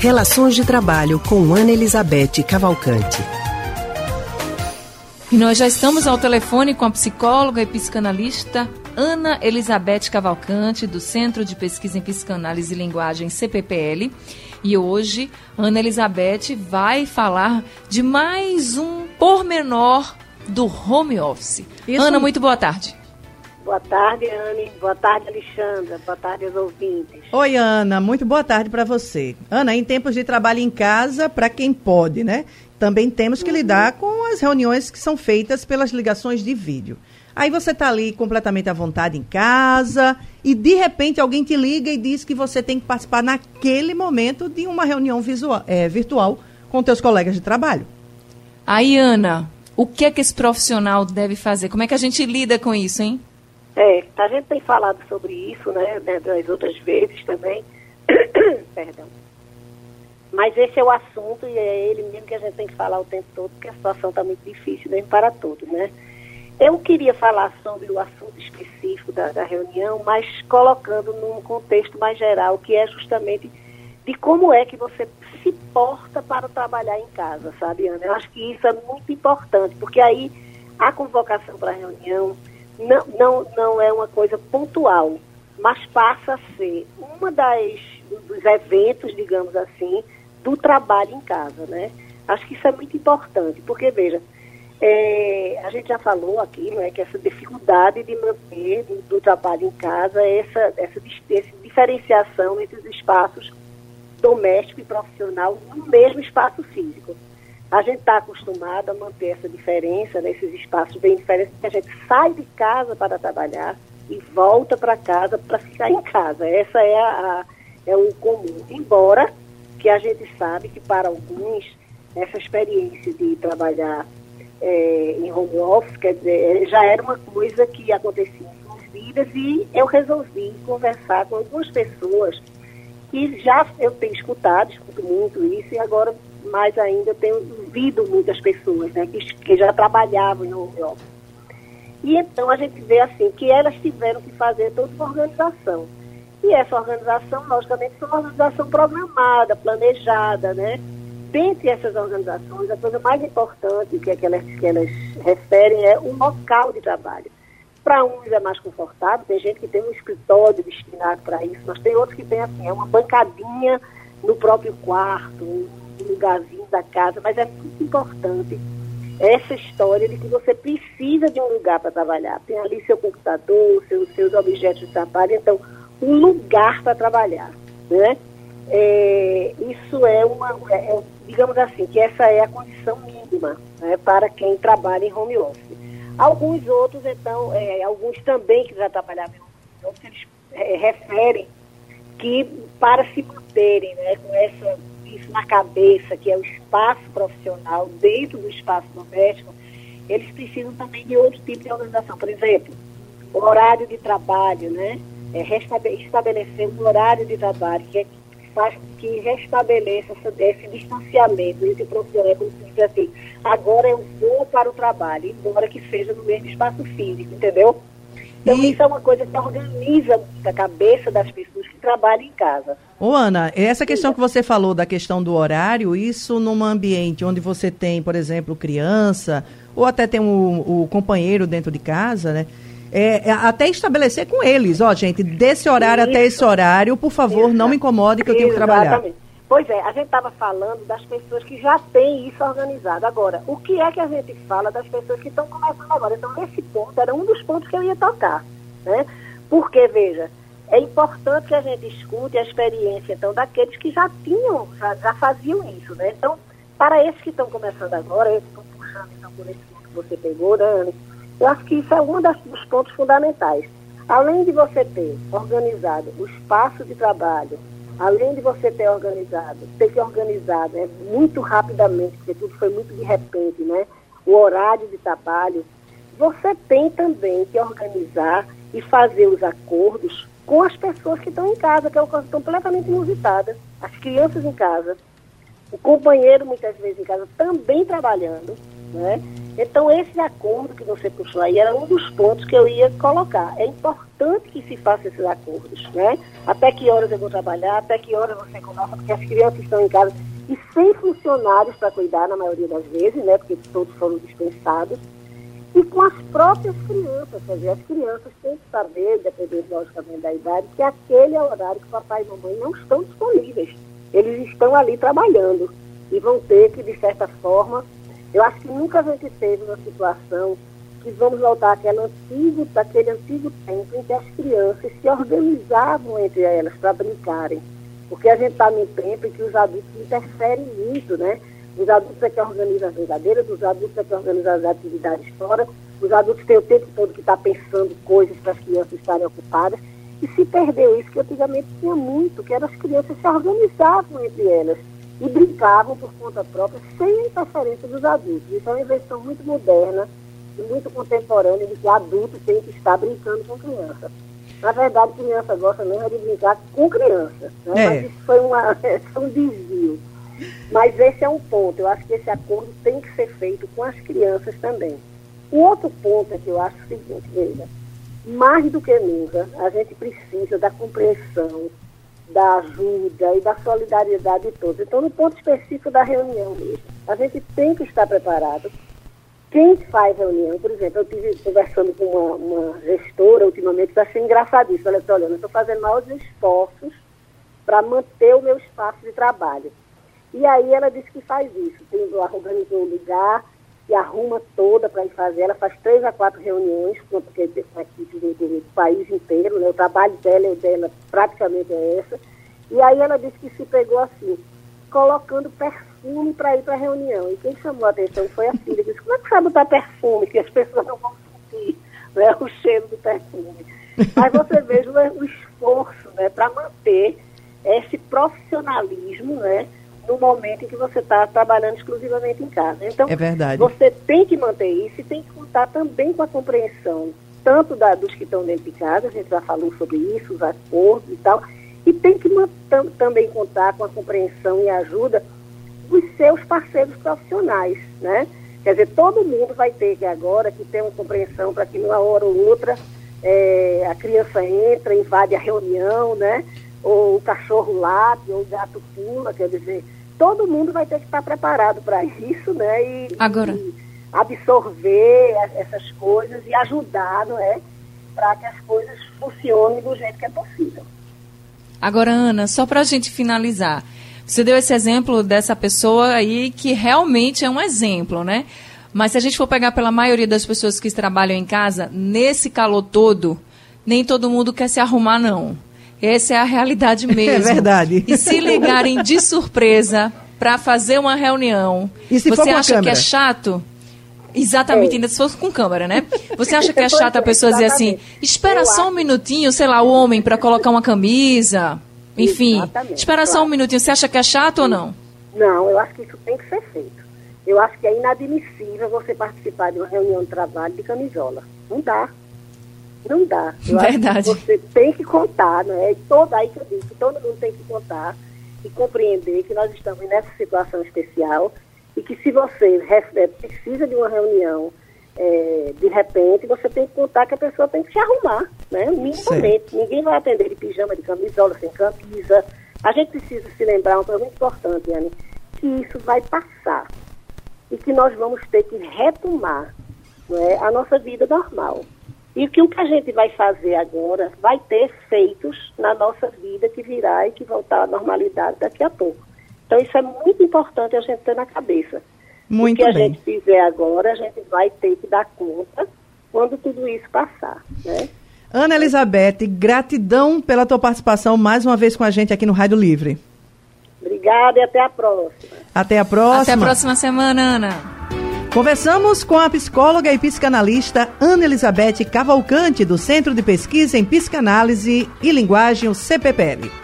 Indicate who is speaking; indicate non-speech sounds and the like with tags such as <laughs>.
Speaker 1: Relações de Trabalho com Ana Elizabeth Cavalcante.
Speaker 2: E nós já estamos ao telefone com a psicóloga e psicanalista Ana Elizabeth Cavalcante, do Centro de Pesquisa em Psicanálise e Linguagem CPPL. E hoje, Ana Elizabeth vai falar de mais um pormenor do home office. Isso. Ana, muito boa tarde.
Speaker 3: Boa tarde, Anne. Boa tarde, Alexandra. Boa tarde aos ouvintes.
Speaker 4: Oi, Ana. Muito boa tarde para você. Ana, em tempos de trabalho em casa, para quem pode, né? Também temos que uhum. lidar com as reuniões que são feitas pelas ligações de vídeo. Aí você está ali completamente à vontade em casa e de repente alguém te liga e diz que você tem que participar naquele momento de uma reunião visual, é, virtual com teus colegas de trabalho.
Speaker 2: Aí, Ana, o que é que esse profissional deve fazer? Como é que a gente lida com isso, hein?
Speaker 3: É, a gente tem falado sobre isso, né, né das outras vezes também. <coughs> Perdão. Mas esse é o assunto e é ele mesmo que a gente tem que falar o tempo todo, porque a situação está muito difícil mesmo para todos, né? Eu queria falar sobre o assunto específico da, da reunião, mas colocando num contexto mais geral, que é justamente de como é que você se porta para trabalhar em casa, sabe, Ana? Eu acho que isso é muito importante, porque aí a convocação para a reunião, não, não, não é uma coisa pontual, mas passa a ser uma das dos eventos, digamos assim, do trabalho em casa, né? Acho que isso é muito importante, porque veja, é, a gente já falou aqui, não é, que essa dificuldade de manter do, do trabalho em casa, essa, essa, essa diferenciação entre os espaços doméstico e profissional no mesmo espaço físico. A gente está acostumado a manter essa diferença, nesses espaços bem diferentes, que a gente sai de casa para trabalhar e volta para casa para ficar em casa. Essa é, a, a, é o comum. Embora que a gente sabe que para alguns essa experiência de trabalhar é, em home office, quer dizer, já era uma coisa que acontecia em suas vidas e eu resolvi conversar com algumas pessoas que já eu tenho escutado, escuto muito isso e agora mais ainda tenho ouvido muitas pessoas né, que, que já trabalhavam no home office. E então a gente vê assim que elas tiveram que fazer toda uma organização. E essa organização, logicamente, foi uma organização programada, planejada, né? Dentre essas organizações, a coisa mais importante que, é que, elas, que elas referem é o local de trabalho. Para uns é mais confortável, tem gente que tem um escritório destinado para isso, mas tem outros que tem assim, é uma bancadinha no próprio quarto, lugarzinho da casa, mas é muito importante essa história de que você precisa de um lugar para trabalhar. Tem ali seu computador, seus, seus objetos de trabalho, então, um lugar para trabalhar, né? É, isso é uma, é, é, digamos assim, que essa é a condição mínima né, para quem trabalha em home office. Alguns outros, então, é, alguns também que já trabalhavam em home office, eles é, referem que para se manterem né, com essa isso na cabeça, que é o espaço profissional dentro do espaço doméstico, eles precisam também de outro tipo de organização. Por exemplo, o horário de trabalho, né? É, estabelecer um horário de trabalho que, é, faz que restabeleça esse distanciamento entre profissionais, como se diz assim, agora eu vou para o trabalho, embora que seja no mesmo espaço físico, entendeu? Então, e... isso é uma coisa que organiza a cabeça das pessoas que trabalham em casa.
Speaker 4: Ô, Ana, essa questão que você falou da questão do horário, isso num ambiente onde você tem, por exemplo, criança, ou até tem o, o companheiro dentro de casa, né? É, é, até estabelecer com eles, ó, gente, desse horário isso. até esse horário, por favor, Exato. não me incomode que eu tenho que trabalhar. Exatamente.
Speaker 3: Pois é, a gente estava falando das pessoas que já têm isso organizado. Agora, o que é que a gente fala das pessoas que estão começando agora? Então, esse ponto era um dos pontos que eu ia tocar, né? Porque, veja, é importante que a gente escute a experiência, então, daqueles que já tinham, já, já faziam isso, né? Então, para esses que estão começando agora, eu estou puxando, então, por esse ponto que você pegou, né, Eu acho que isso é um dos pontos fundamentais. Além de você ter organizado o espaço de trabalho, além de você ter organizado, ter que organizar né, muito rapidamente, porque tudo foi muito de repente, né? O horário de trabalho, você tem também que organizar e fazer os acordos com as pessoas que estão em casa, que é uma coisa completamente inusitada. As crianças em casa, o companheiro muitas vezes em casa também trabalhando, né? Então, esse acordo que você puxou aí era um dos pontos que eu ia colocar. É importante que se faça esses acordos, né? Até que horas eu vou trabalhar, até que horas você conversa, porque as crianças estão em casa e sem funcionários para cuidar, na maioria das vezes, né? Porque todos foram dispensados. E com as próprias crianças, quer dizer, as crianças têm que saber, dependendo logicamente da idade, que aquele é o horário que papai e mamãe não estão disponíveis. Eles estão ali trabalhando e vão ter que, de certa forma, eu acho que nunca a gente teve uma situação que vamos voltar àquele antigo, daquele antigo tempo em que as crianças se organizavam entre elas para brincarem. Porque a gente está num tempo em que os adultos interferem muito, né? Os adultos é que organizam as brincadeiras, os adultos é que organizam as atividades fora, os adultos têm o tempo todo que está pensando coisas para as crianças estarem ocupadas. E se perdeu isso que antigamente tinha muito, que eram as crianças se organizavam entre elas e brincavam por conta própria, sem interferência dos adultos. Então é uma invenção muito moderna e muito contemporânea de que adulto tem que estar brincando com criança. Na verdade, criança gosta mesmo de brincar com criança. Né? É. Mas isso foi uma, <laughs> um desvio. Mas esse é um ponto. Eu acho que esse acordo tem que ser feito com as crianças também. O outro ponto é que eu acho o seguinte, veja, mais do que nunca, a gente precisa da compreensão, da ajuda e da solidariedade de todos. Então, no ponto específico da reunião mesmo, a gente tem que estar preparado. Quem faz reunião, por exemplo, eu estive conversando com uma, uma gestora ultimamente que achei engraçadíssimo. Ela disse, olha, eu estou fazendo maiores esforços para manter o meu espaço de trabalho. E aí ela disse que faz isso, organizou um lugar e arruma toda para ir fazer. Ela faz três a quatro reuniões, porque tem equipes do, do, país inteiro, né? o trabalho dela dela praticamente é essa. E aí ela disse que se pegou assim, colocando perfume para ir para a reunião. E quem chamou a atenção foi a filha, disse, como é que sabe botar perfume, que as pessoas não vão sentir né, o cheiro do perfume. Mas você veja o esforço né, para manter esse profissionalismo, né? No momento em que você está trabalhando exclusivamente em casa. Então,
Speaker 4: é verdade.
Speaker 3: você tem que manter isso e tem que contar também com a compreensão, tanto da, dos que estão dentro de casa, a gente já falou sobre isso, os acordos e tal, e tem que tam, também contar com a compreensão e ajuda dos seus parceiros profissionais, né? Quer dizer, todo mundo vai ter que agora que ter uma compreensão para que numa hora ou outra é, a criança entra, invade a reunião, né? Ou o cachorro late, ou o gato pula, quer dizer, todo mundo vai ter que estar preparado para isso, né? E,
Speaker 2: Agora.
Speaker 3: E absorver essas coisas e ajudar, não é? Para que as coisas funcionem do jeito que é possível.
Speaker 2: Agora, Ana, só para a gente finalizar, você deu esse exemplo dessa pessoa aí que realmente é um exemplo, né? Mas se a gente for pegar pela maioria das pessoas que trabalham em casa, nesse calor todo, nem todo mundo quer se arrumar, não. Essa é a realidade <laughs> é mesmo.
Speaker 4: É verdade.
Speaker 2: E se ligarem de surpresa para fazer uma reunião, você acha que é chato? Exatamente, é. ainda se fosse com câmera, né? Você acha que é <laughs> chato a pessoa dizer assim, espera só um minutinho, sei lá, o homem para colocar uma camisa, enfim, Exatamente, espera só um minutinho. Você acha que é chato ou não?
Speaker 3: Não, eu acho que isso tem que ser feito. Eu acho que é inadmissível você participar de uma reunião de trabalho de camisola. Não dá. Não dá. Eu
Speaker 2: Verdade.
Speaker 3: você tem que contar, né? Toda aí que eu disse, todo mundo tem que contar e compreender que nós estamos nessa situação especial e que se você é, precisa de uma reunião é, de repente, você tem que contar que a pessoa tem que se arrumar, né? Minimamente. Ninguém vai atender de pijama, de camisola, sem camisa. A gente precisa se lembrar uma coisa muito importante, Anne, que isso vai passar e que nós vamos ter que retomar é, a nossa vida normal. E que o que a gente vai fazer agora vai ter efeitos na nossa vida que virá e que voltar à normalidade daqui a pouco. Então isso é muito importante a gente ter na cabeça.
Speaker 4: Muito
Speaker 3: o que
Speaker 4: bem.
Speaker 3: a gente fizer agora, a gente vai ter que dar conta quando tudo isso passar, né?
Speaker 4: Ana Elizabeth, gratidão pela tua participação mais uma vez com a gente aqui no Rádio Livre.
Speaker 3: Obrigada e até a próxima.
Speaker 4: Até a próxima.
Speaker 2: Até a próxima semana, Ana.
Speaker 4: Conversamos com a psicóloga e psicanalista Ana Elizabeth Cavalcante, do Centro de Pesquisa em Psicanálise e Linguagem, o CPPL.